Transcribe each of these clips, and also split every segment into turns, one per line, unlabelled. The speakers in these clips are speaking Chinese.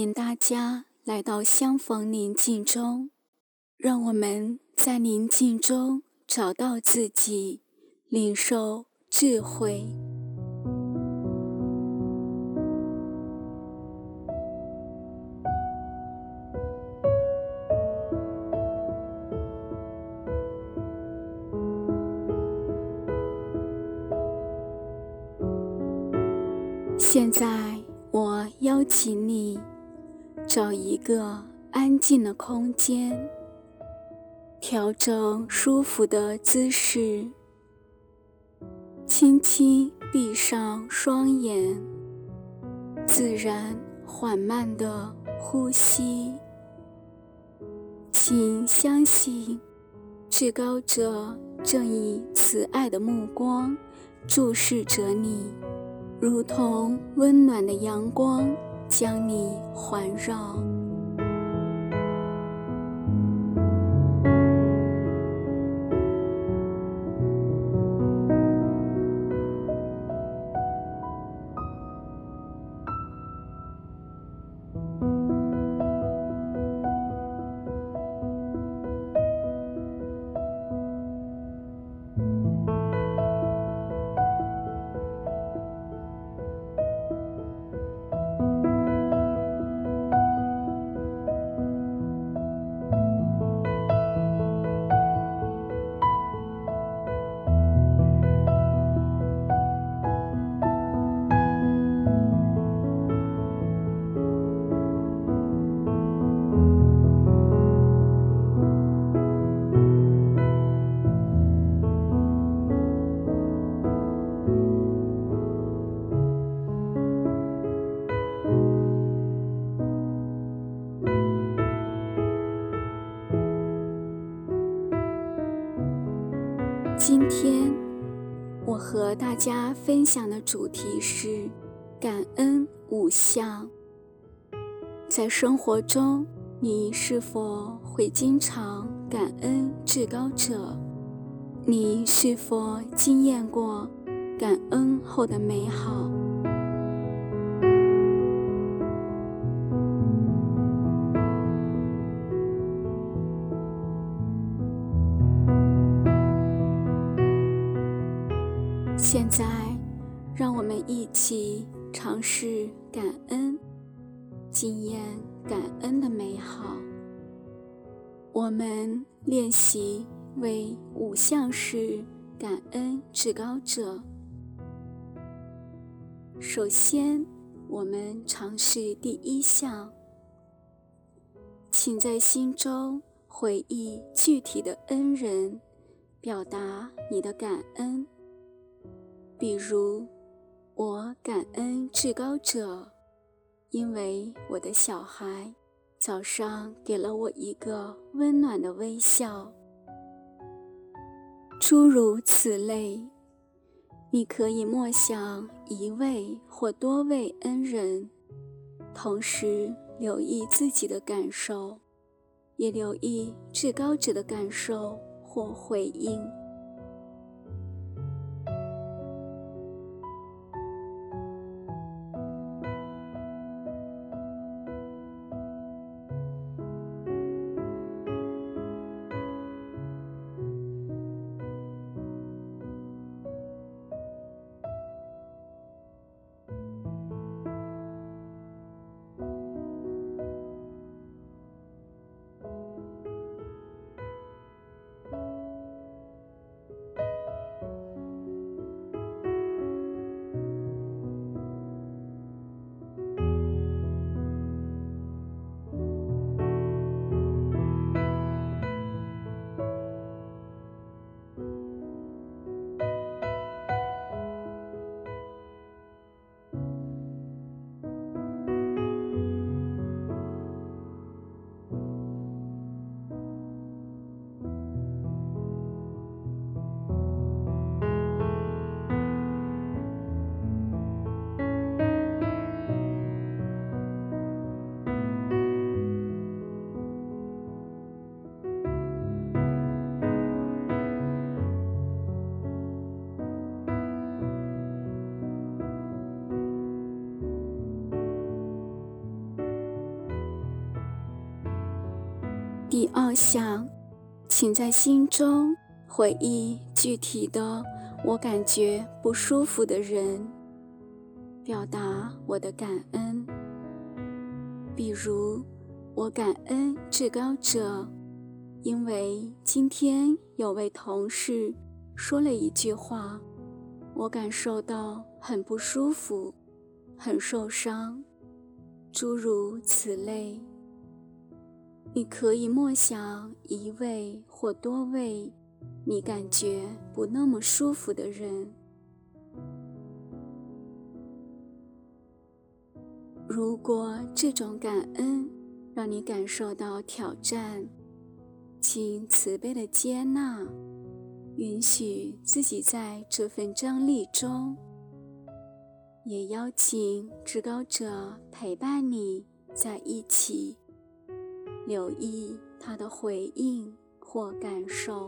朋友，欢迎大家来到相逢宁静中，让我们在宁静中找到自己，领受智慧。现在，我邀请你找一个安静的空间，调整舒服的姿势，轻轻闭上双眼，自然缓慢的呼吸。请相信，至高者正以慈爱的目光注视着你。如同温暖的阳光，将你环绕。和大家分享的主题是感恩五项。在生活中，你是否会经常感恩至高者？你是否经验过感恩后的美好？尝试感恩，经验感恩的美好。我们练习为五项事感恩至高者。首先，我们尝试第一项，请在心中回忆具体的恩人，表达你的感恩。比如，我感恩至高者，因为我的小孩早上给了我一个温暖的微笑。诸如此类，你可以默想一位或多位恩人，同时留意自己的感受，也留意至高者的感受或回应。我想，请在心中回忆具体的我感觉不舒服的人，表达我的感恩。比如，我感恩至高者，因为今天有位同事说了一句话，我感受到很不舒服，很受伤，诸如此类。你可以默想一位或多位你感觉不那么舒服的人。如果这种感恩让你感受到挑战，请慈悲的接纳，允许自己在这份张力中，也邀请至高者陪伴你在一起。留意他的回应或感受。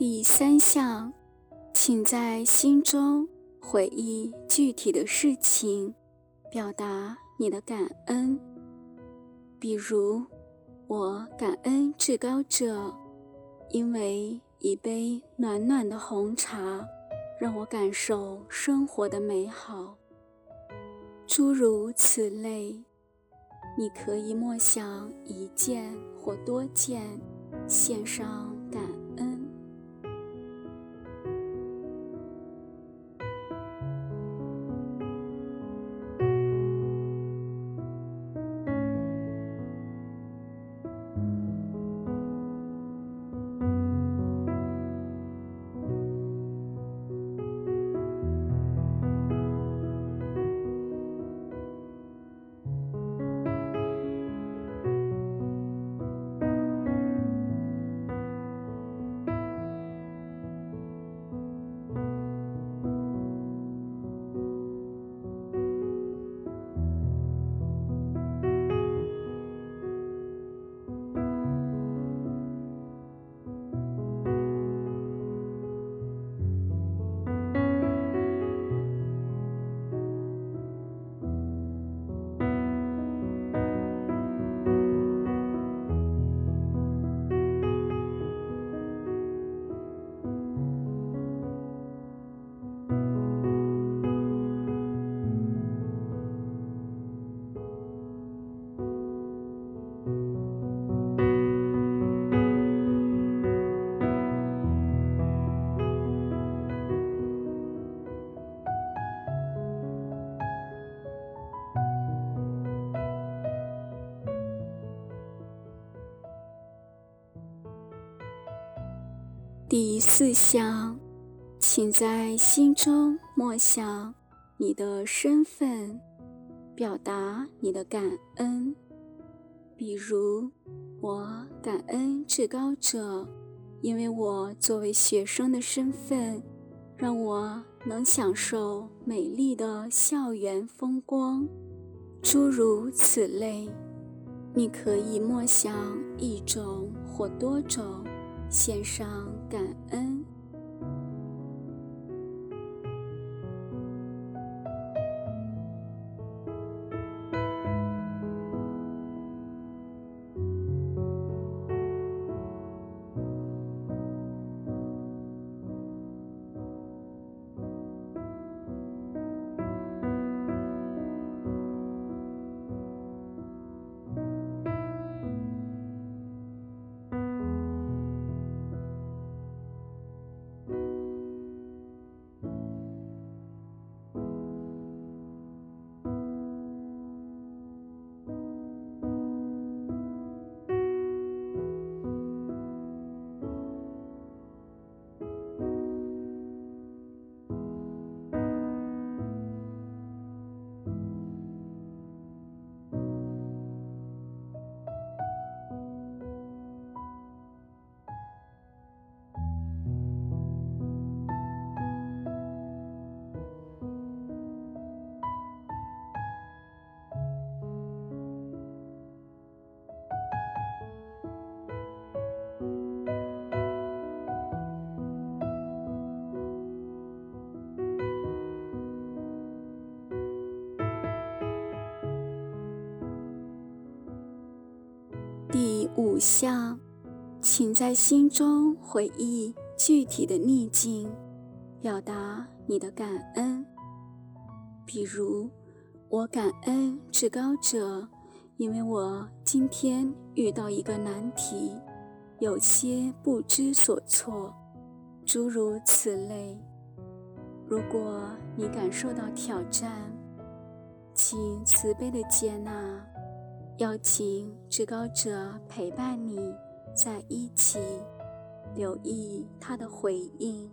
第三项，请在心中回忆具体的事情，表达你的感恩。比如，我感恩至高者，因为一杯暖暖的红茶，让我感受生活的美好。诸如此类，你可以默想一件或多件，献上感恩第四项，请在心中默想你的身份，表达你的感恩。比如，我感恩至高者，因为我作为学生的身份，让我能享受美丽的校园风光。诸如此类，你可以默想一种或多种。献上感恩。五项，请在心中回忆具体的逆境，表达你的感恩。比如，我感恩至高者，因为我今天遇到一个难题，有些不知所措，诸如此类。如果你感受到挑战，请慈悲地接纳，邀请至高者陪伴你在一起，留意他的回应。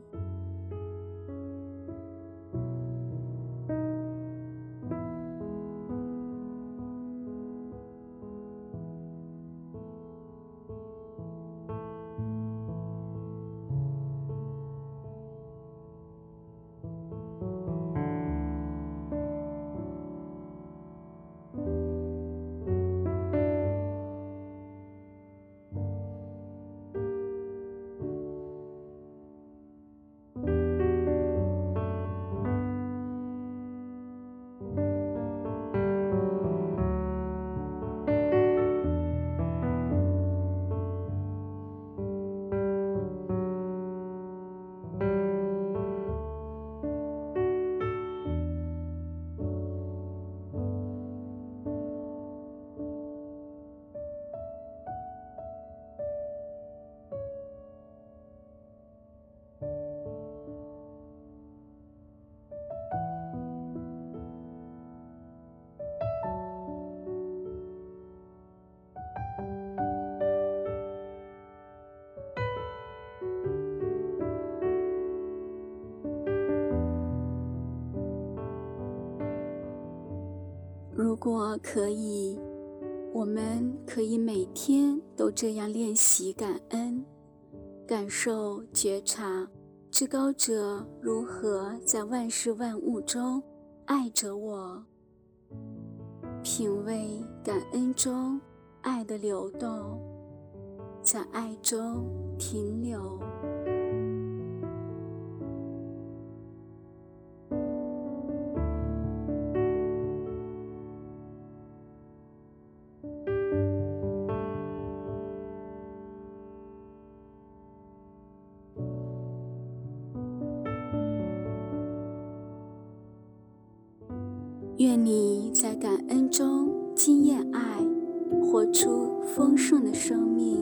如果可以，我们可以每天都这样练习感恩，感受觉察至高者如何在万事万物中爱着我，品味感恩中爱的流动，在爱中停留。活出丰盛的生命。